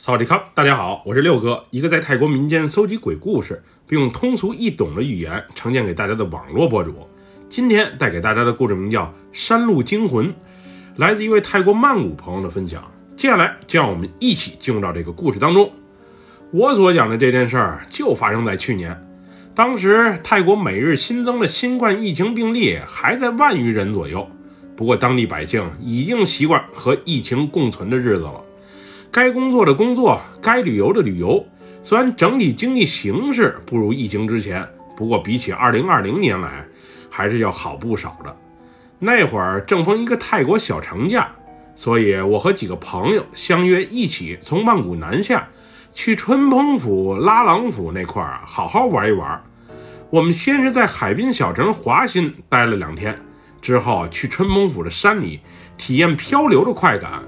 萨瓦迪卡，大家好，我是六哥，一个在泰国民间搜集鬼故事，并用通俗易懂的语言呈现给大家的网络博主。今天带给大家的故事名叫《山路惊魂》，来自一位泰国曼谷朋友的分享。接下来就让我们一起进入到这个故事当中。我所讲的这件事儿就发生在去年，当时泰国每日新增的新冠疫情病例还在万余人左右，不过当地百姓已经习惯和疫情共存的日子了。该工作的工作，该旅游的旅游。虽然整体经济形势不如疫情之前，不过比起2020年来，还是要好不少的。那会儿正逢一个泰国小长假，所以我和几个朋友相约一起从曼谷南下，去春蓬府、拉朗府那块儿好好玩一玩。我们先是在海滨小城华欣待了两天，之后去春蓬府的山里体验漂流的快感。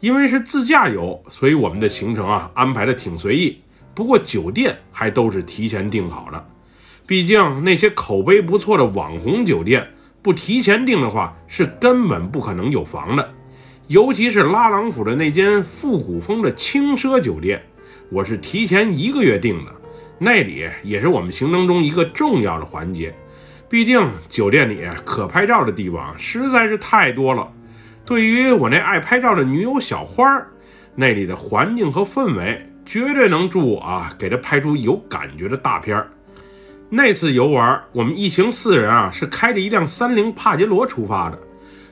因为是自驾游，所以我们的行程啊安排的挺随意。不过酒店还都是提前订好的，毕竟那些口碑不错的网红酒店，不提前订的话是根本不可能有房的。尤其是拉朗府的那间复古风的轻奢酒店，我是提前一个月订的。那里也是我们行程中一个重要的环节，毕竟酒店里可拍照的地方实在是太多了。对于我那爱拍照的女友小花儿，那里的环境和氛围绝对能助我啊，给她拍出有感觉的大片儿。那次游玩，我们一行四人啊，是开着一辆三菱帕杰罗出发的，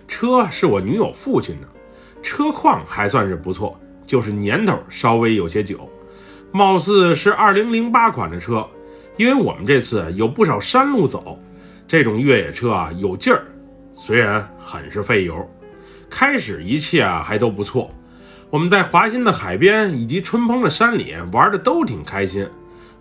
车是我女友父亲的，车况还算是不错，就是年头稍微有些久，貌似是二零零八款的车。因为我们这次有不少山路走，这种越野车啊有劲儿，虽然很是费油。开始一切啊还都不错，我们在华新的海边以及春蓬的山里玩的都挺开心。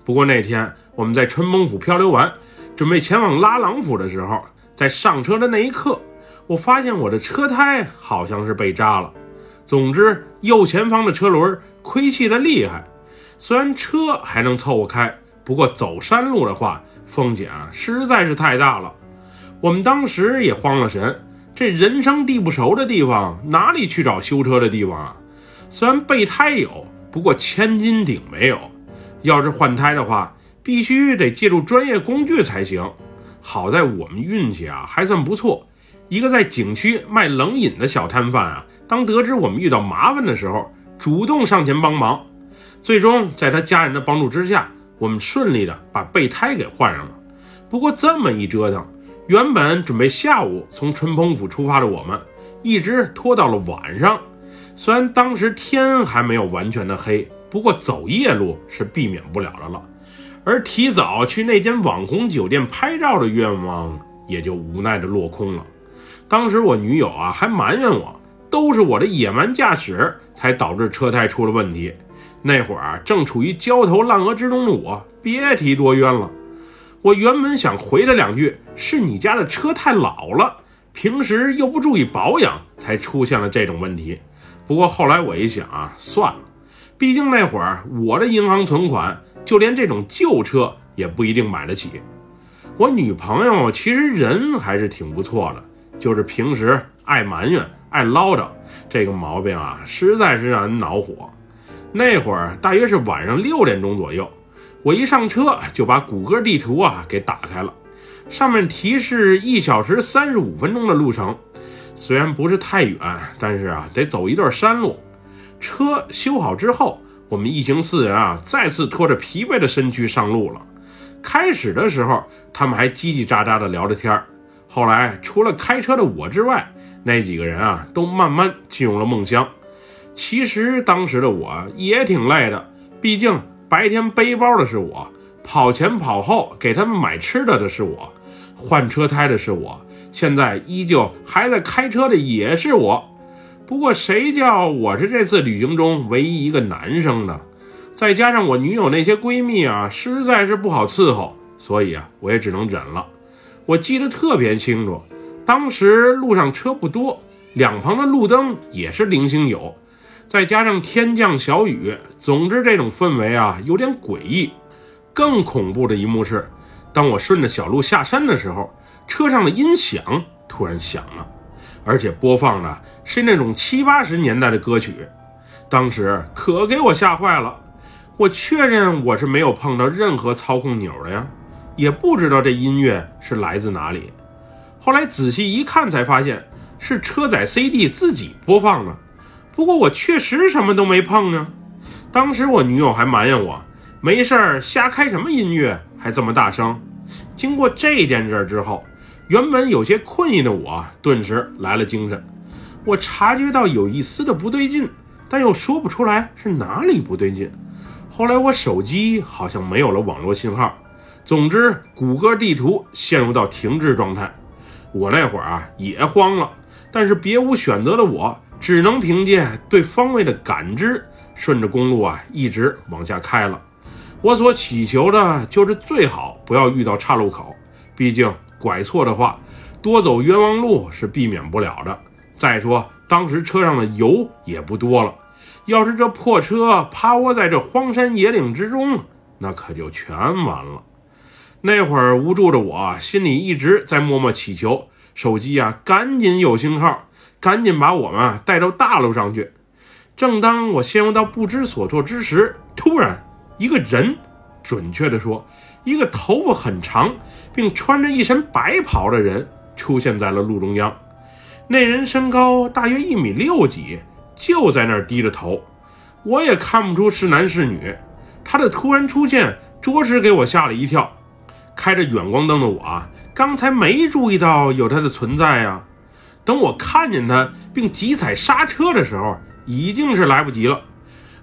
不过那天我们在春蓬府漂流完，准备前往拉朗府的时候，在上车的那一刻，我发现我的车胎好像是被扎了。总之，右前方的车轮亏气的厉害。虽然车还能凑合开，不过走山路的话，风险啊实在是太大了。我们当时也慌了神。这人生地不熟的地方，哪里去找修车的地方啊？虽然备胎有，不过千斤顶没有。要是换胎的话，必须得借助专业工具才行。好在我们运气啊还算不错，一个在景区卖冷饮的小摊贩啊，当得知我们遇到麻烦的时候，主动上前帮忙。最终在他家人的帮助之下，我们顺利的把备胎给换上了。不过这么一折腾。原本准备下午从春蓬府出发的我们，一直拖到了晚上。虽然当时天还没有完全的黑，不过走夜路是避免不了的了。而提早去那间网红酒店拍照的愿望也就无奈的落空了。当时我女友啊还埋怨我，都是我的野蛮驾驶才导致车胎出了问题。那会儿啊正处于焦头烂额之中的我，别提多冤了。我原本想回他两句，是你家的车太老了，平时又不注意保养，才出现了这种问题。不过后来我一想啊，算了，毕竟那会儿我的银行存款就连这种旧车也不一定买得起。我女朋友其实人还是挺不错的，就是平时爱埋怨、爱唠叨，这个毛病啊，实在是让人恼火。那会儿大约是晚上六点钟左右。我一上车就把谷歌地图啊给打开了，上面提示一小时三十五分钟的路程，虽然不是太远，但是啊得走一段山路。车修好之后，我们一行四人啊再次拖着疲惫的身躯上路了。开始的时候，他们还叽叽喳喳的聊着天儿，后来除了开车的我之外，那几个人啊都慢慢进入了梦乡。其实当时的我也挺累的，毕竟。白天背包的是我，跑前跑后给他们买吃的的是我，换车胎的是我，现在依旧还在开车的也是我。不过谁叫我是这次旅行中唯一一个男生呢？再加上我女友那些闺蜜啊，实在是不好伺候，所以啊，我也只能忍了。我记得特别清楚，当时路上车不多，两旁的路灯也是零星有。再加上天降小雨，总之这种氛围啊有点诡异。更恐怖的一幕是，当我顺着小路下山的时候，车上的音响突然响了，而且播放的是那种七八十年代的歌曲。当时可给我吓坏了。我确认我是没有碰到任何操控钮的呀，也不知道这音乐是来自哪里。后来仔细一看，才发现是车载 CD 自己播放的。不过我确实什么都没碰啊。当时我女友还埋怨我，没事儿瞎开什么音乐，还这么大声。经过这件事之后，原本有些困意的我顿时来了精神。我察觉到有一丝的不对劲，但又说不出来是哪里不对劲。后来我手机好像没有了网络信号，总之谷歌地图陷入到停滞状态。我那会儿啊也慌了，但是别无选择的我只能凭借对方位的感知，顺着公路啊一直往下开了。我所祈求的就是最好不要遇到岔路口，毕竟拐错的话，多走冤枉路是避免不了的。再说当时车上的油也不多了。要是这破车趴窝在这荒山野岭之中，那可就全完了。那会儿无助的我，心里一直在默默祈求手机啊，赶紧有信号，赶紧把我们带到大路上去。正当我陷入到不知所措之时，突然一个人，准确的说，一个头发很长并穿着一身白袍的人出现在了路中央。那人身高大约一米六几。就在那儿低着头，我也看不出是男是女。他的突然出现，着实给我吓了一跳。开着远光灯的我，刚才没注意到有他的存在呀。等我看见他并急踩刹车的时候，已经是来不及了。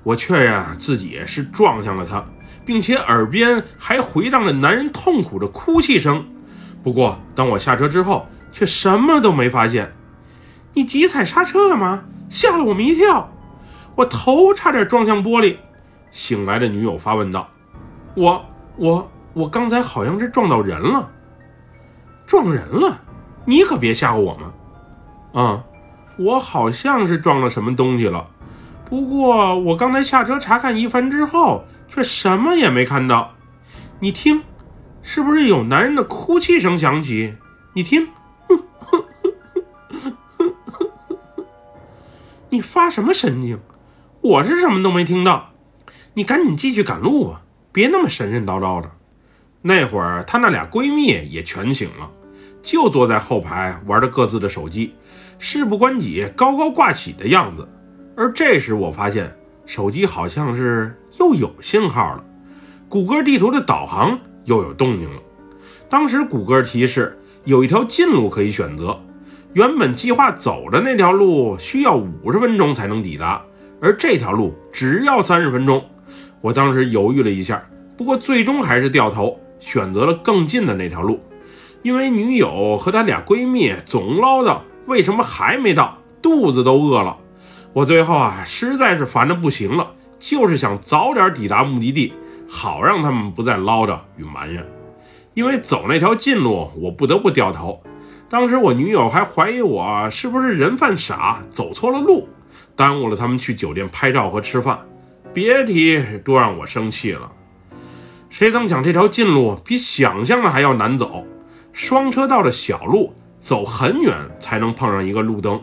我确认，自己是撞向了他，并且耳边还回荡着男人痛苦的哭泣声。不过，当我下车之后，却什么都没发现。你急踩刹车干嘛？吓了我们一跳，我头差点撞向玻璃。醒来的女友发问道：“我我我刚才好像是撞到人了，撞人了？你可别吓唬我们。”“啊，我好像是撞了什么东西了，不过我刚才下车查看一番之后，却什么也没看到。你听，是不是有男人的哭泣声响起？你听。”你发什么神经？我是什么都没听到。你赶紧继续赶路吧，别那么神神叨叨的。那会儿，她那俩闺蜜也全醒了，就坐在后排玩着各自的手机，事不关己，高高挂起的样子。而这时，我发现手机好像是又有信号了，谷歌地图的导航又有动静了。当时，谷歌提示有一条近路可以选择。原本计划走的那条路需要五十分钟才能抵达，而这条路只要三十分钟。我当时犹豫了一下，不过最终还是掉头选择了更近的那条路，因为女友和她俩闺蜜总唠叨为什么还没到，肚子都饿了。我最后啊实在是烦得不行了，就是想早点抵达目的地，好让他们不再唠叨与埋怨。因为走那条近路，我不得不掉头。当时我女友还怀疑我是不是人犯傻，走错了路，耽误了他们去酒店拍照和吃饭，别提多让我生气了。谁曾想这条近路比想象的还要难走，双车道的小路，走很远才能碰上一个路灯。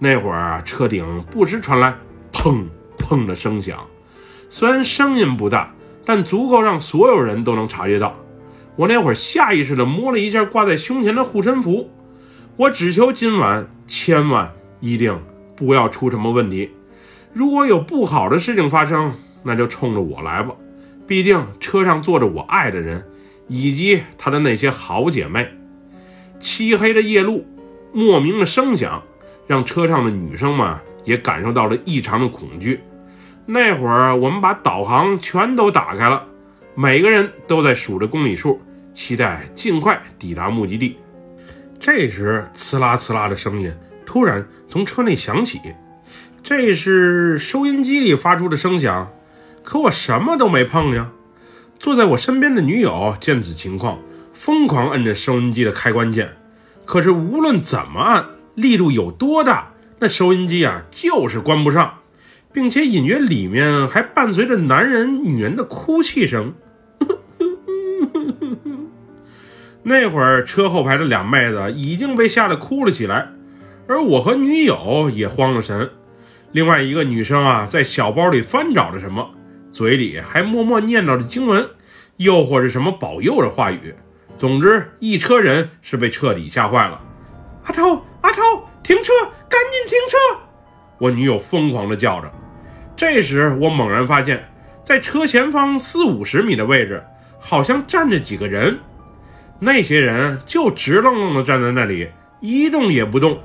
那会儿车顶不时传来砰砰的声响，虽然声音不大，但足够让所有人都能察觉到。我那会儿下意识地摸了一下挂在胸前的护身符，我只求今晚千万一定不要出什么问题。如果有不好的事情发生，那就冲着我来吧。毕竟车上坐着我爱的人，以及他的那些好姐妹。漆黑的夜路，莫名的声响，让车上的女生们也感受到了异常的恐惧。那会儿我们把导航全都打开了。每个人都在数着公里数，期待尽快抵达目的地。这时，呲啦呲啦的声音突然从车内响起，这是收音机里发出的声响。可我什么都没碰呀！坐在我身边的女友见此情况，疯狂摁着收音机的开关键。可是无论怎么按，力度有多大，那收音机啊就是关不上。并且隐约里面还伴随着男人、女人的哭泣声。那会儿车后排的俩妹子已经被吓得哭了起来，而我和女友也慌了神。另外一个女生啊，在小包里翻找着什么，嘴里还默默念叨着经文，又或是什么保佑的话语。总之，一车人是被彻底吓坏了。阿超，阿超，停车，赶紧停车！我女友疯狂地叫着。这时，我猛然发现，在车前方四五十米的位置，好像站着几个人。那些人就直愣愣地站在那里，一动也不动，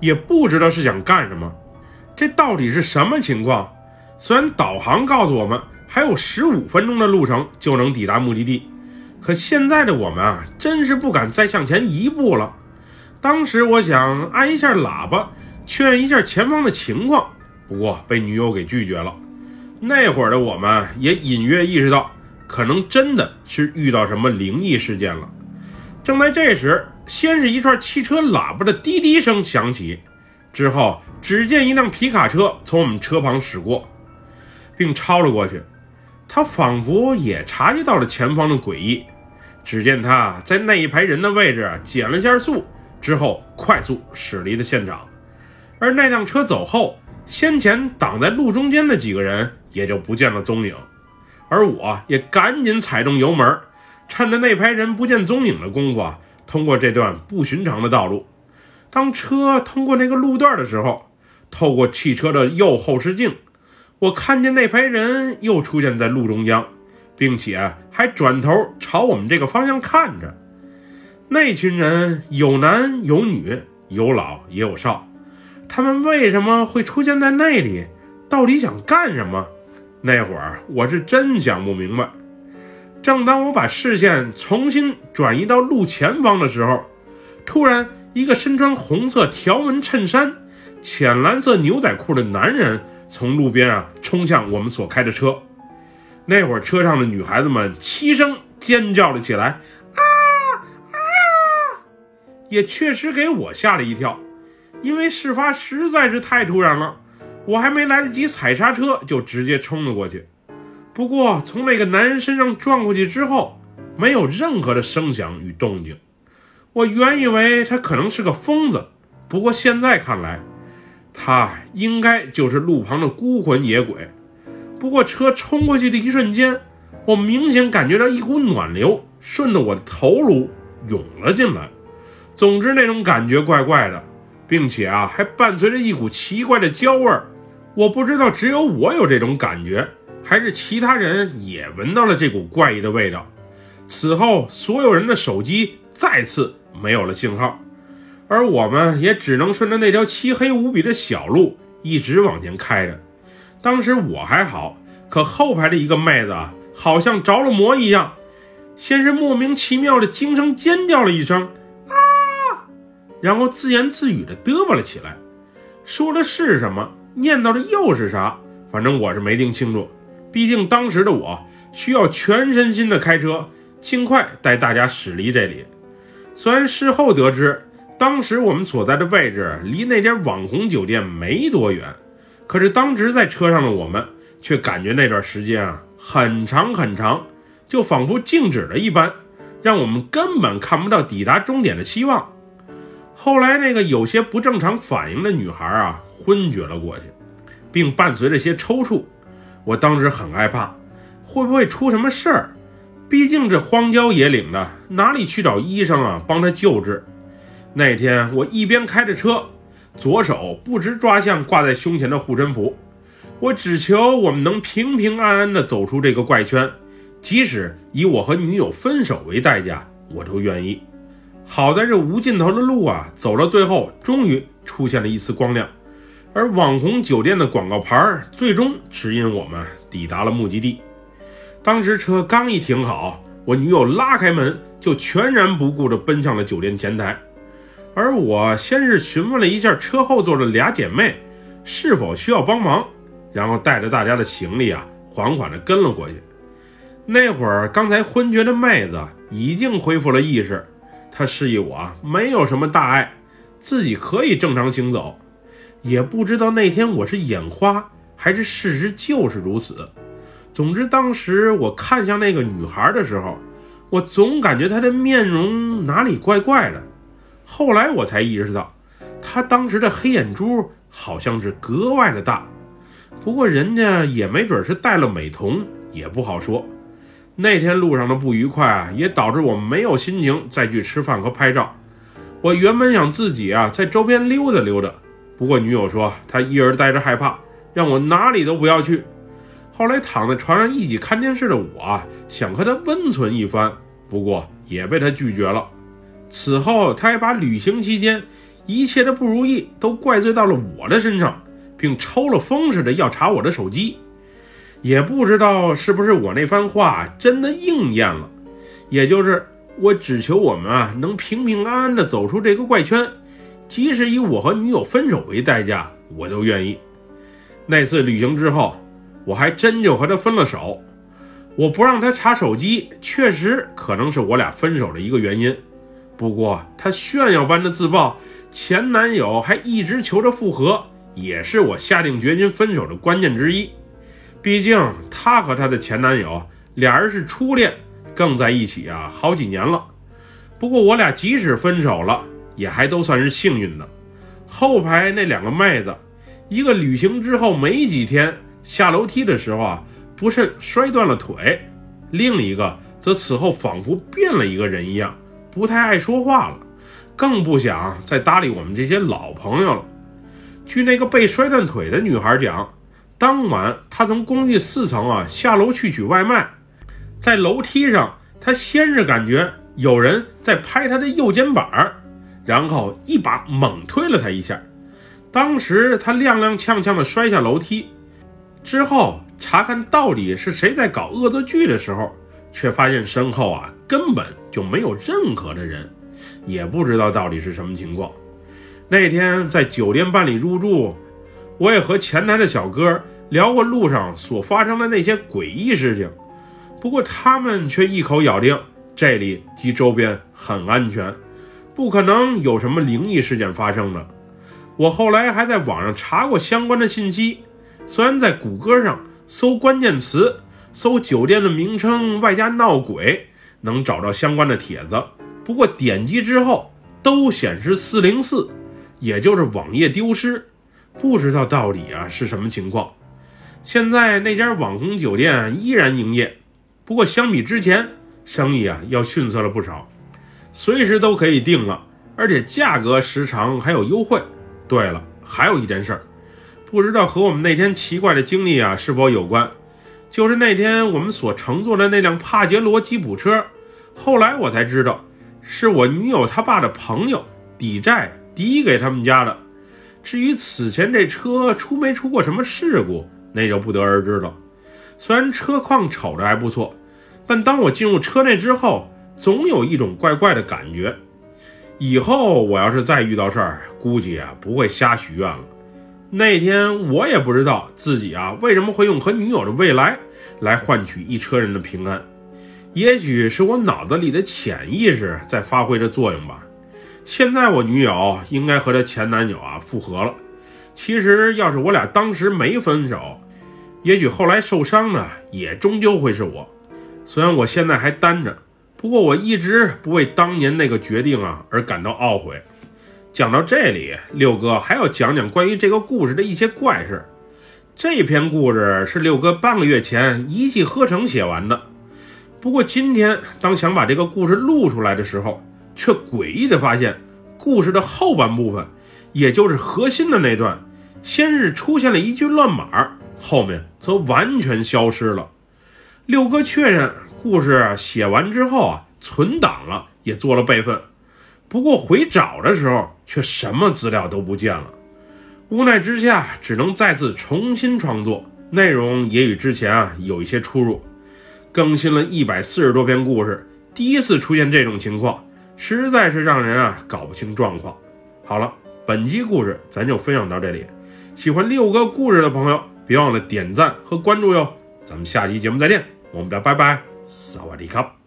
也不知道是想干什么。这到底是什么情况？虽然导航告诉我们还有十五分钟的路程就能抵达目的地，可现在的我们啊，真是不敢再向前一步了。当时我想按一下喇叭，确认一下前方的情况，不过被女友给拒绝了。那会儿的我们也隐约意识到，可能真的是遇到什么灵异事件了。正在这时，先是一串汽车喇叭的滴滴声响起，之后。只见一辆皮卡车从我们车旁驶过，并超了过去。他仿佛也察觉到了前方的诡异。只见他在那一排人的位置减了下速，之后快速驶离了现场。而那辆车走后，先前挡在路中间的几个人也就不见了踪影。而我也赶紧踩动油门，趁着那排人不见踪影的功夫啊，通过这段不寻常的道路。当车通过那个路段的时候，透过汽车的右后视镜，我看见那排人又出现在路中央，并且还转头朝我们这个方向看着。那群人有男有女，有老也有少。他们为什么会出现在那里？到底想干什么？那会儿我是真想不明白。正当我把视线重新转移到路前方的时候，突然，一个身穿红色条纹衬衫。浅蓝色牛仔裤的男人从路边啊冲向我们所开的车，那会儿车上的女孩子们齐声尖叫了起来，啊啊！也确实给我吓了一跳，因为事发实在是太突然了，我还没来得及踩刹车就直接冲了过去。不过从那个男人身上撞过去之后，没有任何的声响与动静，我原以为他可能是个疯子，不过现在看来。他应该就是路旁的孤魂野鬼，不过车冲过去的一瞬间，我明显感觉到一股暖流顺着我的头颅涌了进来。总之，那种感觉怪怪的，并且啊，还伴随着一股奇怪的焦味儿。我不知道只有我有这种感觉，还是其他人也闻到了这股怪异的味道。此后，所有人的手机再次没有了信号。而我们也只能顺着那条漆黑无比的小路一直往前开着。当时我还好，可后排的一个妹子啊，好像着了魔一样，先是莫名其妙的惊声尖叫了一声啊，然后自言自语的嘚啵了起来，说的是什么，念叨的又是啥，反正我是没听清楚。毕竟当时的我需要全身心的开车，尽快带大家驶离这里。虽然事后得知。当时我们所在的位置离那间网红酒店没多远，可是当时在车上的我们却感觉那段时间啊很长很长，就仿佛静止了一般，让我们根本看不到抵达终点的希望。后来那个有些不正常反应的女孩啊昏厥了过去，并伴随着些抽搐。我当时很害怕，会不会出什么事儿？毕竟这荒郊野岭的，哪里去找医生啊帮她救治？那天我一边开着车，左手不时抓向挂在胸前的护身符，我只求我们能平平安安地走出这个怪圈，即使以我和女友分手为代价，我都愿意。好在这无尽头的路啊，走到最后，终于出现了一丝光亮，而网红酒店的广告牌最终指引我们抵达了目的地。当时车刚一停好，我女友拉开门，就全然不顾地奔向了酒店前台。而我先是询问了一下车后座的俩姐妹是否需要帮忙，然后带着大家的行李啊，缓缓地跟了过去。那会儿刚才昏厥的妹子已经恢复了意识，她示意我啊没有什么大碍，自己可以正常行走。也不知道那天我是眼花还是事实就是如此。总之，当时我看向那个女孩的时候，我总感觉她的面容哪里怪怪的。后来我才意识到，他当时的黑眼珠好像是格外的大。不过人家也没准是戴了美瞳，也不好说。那天路上的不愉快啊，也导致我没有心情再去吃饭和拍照。我原本想自己啊在周边溜达溜达，不过女友说她一人待着害怕，让我哪里都不要去。后来躺在床上一起看电视的我啊，想和她温存一番，不过也被她拒绝了。此后，他还把旅行期间一切的不如意都怪罪到了我的身上，并抽了风似的要查我的手机。也不知道是不是我那番话真的应验了，也就是我只求我们啊能平平安安的走出这个怪圈，即使以我和女友分手为代价，我都愿意。那次旅行之后，我还真就和他分了手。我不让他查手机，确实可能是我俩分手的一个原因。不过她炫耀般的自曝前男友还一直求着复合，也是我下定决心分手的关键之一。毕竟她和她的前男友俩人是初恋，更在一起啊好几年了。不过我俩即使分手了，也还都算是幸运的。后排那两个妹子，一个旅行之后没几天下楼梯的时候啊，不慎摔断了腿；另一个则此后仿佛变了一个人一样，不太爱说话了，更不想再搭理我们这些老朋友了。据那个被摔断腿的女孩讲。当晚，她从公寓四层啊下楼去取外卖，在楼梯上，她先是感觉有人在拍她的右肩膀，然后一把猛推了她一下。当时她踉踉跄跄地摔下楼梯，之后查看到底是谁在搞恶作剧的时候，却发现身后啊根本就没有任何的人，也不知道到底是什么情况。那天在酒店办理入住。我也和前台的小哥聊过路上所发生的那些诡异事情，不过他们却一口咬定这里及周边很安全，不可能有什么灵异事件发生的。我后来还在网上查过相关的信息，虽然在谷歌上搜关键词，搜酒店的名称外加闹鬼，能找到相关的帖子，不过点击之后都显示四零四，也就是网页丢失。不知道到底啊是什么情况。现在那家网红酒店依然营业，不过相比之前，生意啊要逊色了不少。随时都可以订了，而且价格时常还有优惠。对了，还有一件事儿，不知道和我们那天奇怪的经历啊是否有关？就是那天我们所乘坐的那辆帕杰罗吉普车，后来我才知道，是我女友她爸的朋友抵债抵给他们家的。至于此前这车出没出过什么事故，那就不得而知了。虽然车况瞅着还不错，但当我进入车内之后，总有一种怪怪的感觉。以后我要是再遇到事儿，估计啊不会瞎许愿了。那天我也不知道自己啊为什么会用和女友的未来来换取一车人的平安，也许是我脑子里的潜意识在发挥着作用吧。现在我女友应该和她前男友啊复合了。其实要是我俩当时没分手，也许后来受伤的也终究会是我。虽然我现在还单着，不过我一直不为当年那个决定啊而感到懊悔。讲到这里，六哥还要讲讲关于这个故事的一些怪事。这篇故事是六哥半个月前一气呵成写完的。不过今天当想把这个故事录出来的时候，却诡异地发现，故事的后半部分，也就是核心的那段，先是出现了一句乱码，后面则完全消失了。六哥确认故事写完之后啊，存档了，也做了备份，不过回找的时候却什么资料都不见了。无奈之下，只能再次重新创作，内容也与之前啊有一些出入。更新了一百四十多篇故事，第一次出现这种情况。实在是让人啊搞不清状况。好了，本期故事咱就分享到这里。喜欢六哥故事的朋友，别忘了点赞和关注哟。咱们下期节目再见，我们的拜拜，萨瓦迪卡。